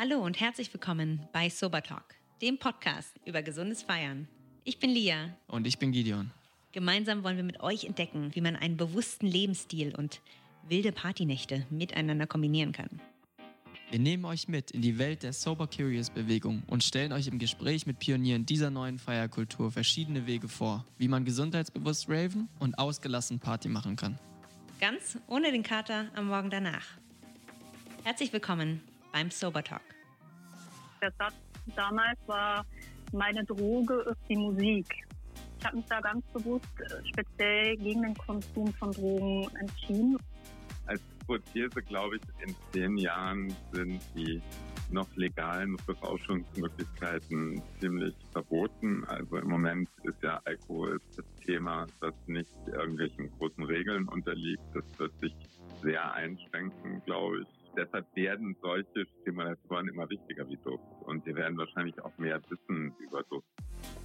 Hallo und herzlich willkommen bei Sober Talk, dem Podcast über gesundes Feiern. Ich bin Lia. Und ich bin Gideon. Gemeinsam wollen wir mit euch entdecken, wie man einen bewussten Lebensstil und wilde Partynächte miteinander kombinieren kann. Wir nehmen euch mit in die Welt der Sober Curious Bewegung und stellen euch im Gespräch mit Pionieren dieser neuen Feierkultur verschiedene Wege vor, wie man gesundheitsbewusst raven und ausgelassen Party machen kann. Ganz ohne den Kater am Morgen danach. Herzlich willkommen beim Sober Talk. Der Satz damals war, meine Droge ist die Musik. Ich habe mich da ganz bewusst äh, speziell gegen den Konsum von Drogen entschieden als Hypothese glaube ich, in zehn Jahren sind die noch legalen Berauschungsmöglichkeiten ziemlich verboten. Also im Moment ist ja Alkohol das Thema, das nicht irgendwelchen großen Regeln unterliegt. Das wird sich sehr einschränken, glaube ich. Deshalb werden solche Stimulatoren immer wichtiger wie Duft. Und wir werden wahrscheinlich auch mehr wissen über Duft.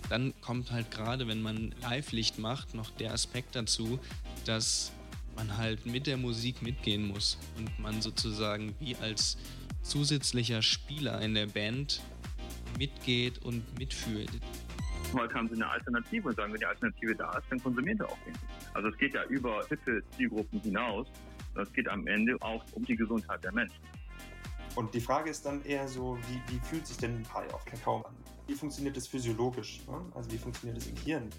Dann kommt halt gerade, wenn man Live-Licht macht, noch der Aspekt dazu, dass man halt mit der Musik mitgehen muss und man sozusagen wie als zusätzlicher Spieler in der Band mitgeht und mitfühlt. Heute haben sie eine Alternative und sagen, wenn die Alternative da ist, dann konsumiert er auch den. Also es geht ja über hippe Zielgruppen hinaus. Es geht am Ende auch um die Gesundheit der Menschen. Und die Frage ist dann eher so, wie, wie fühlt sich denn ein Pie auf Kakao an? Wie funktioniert das physiologisch? Ne? Also wie funktioniert das im Hirn?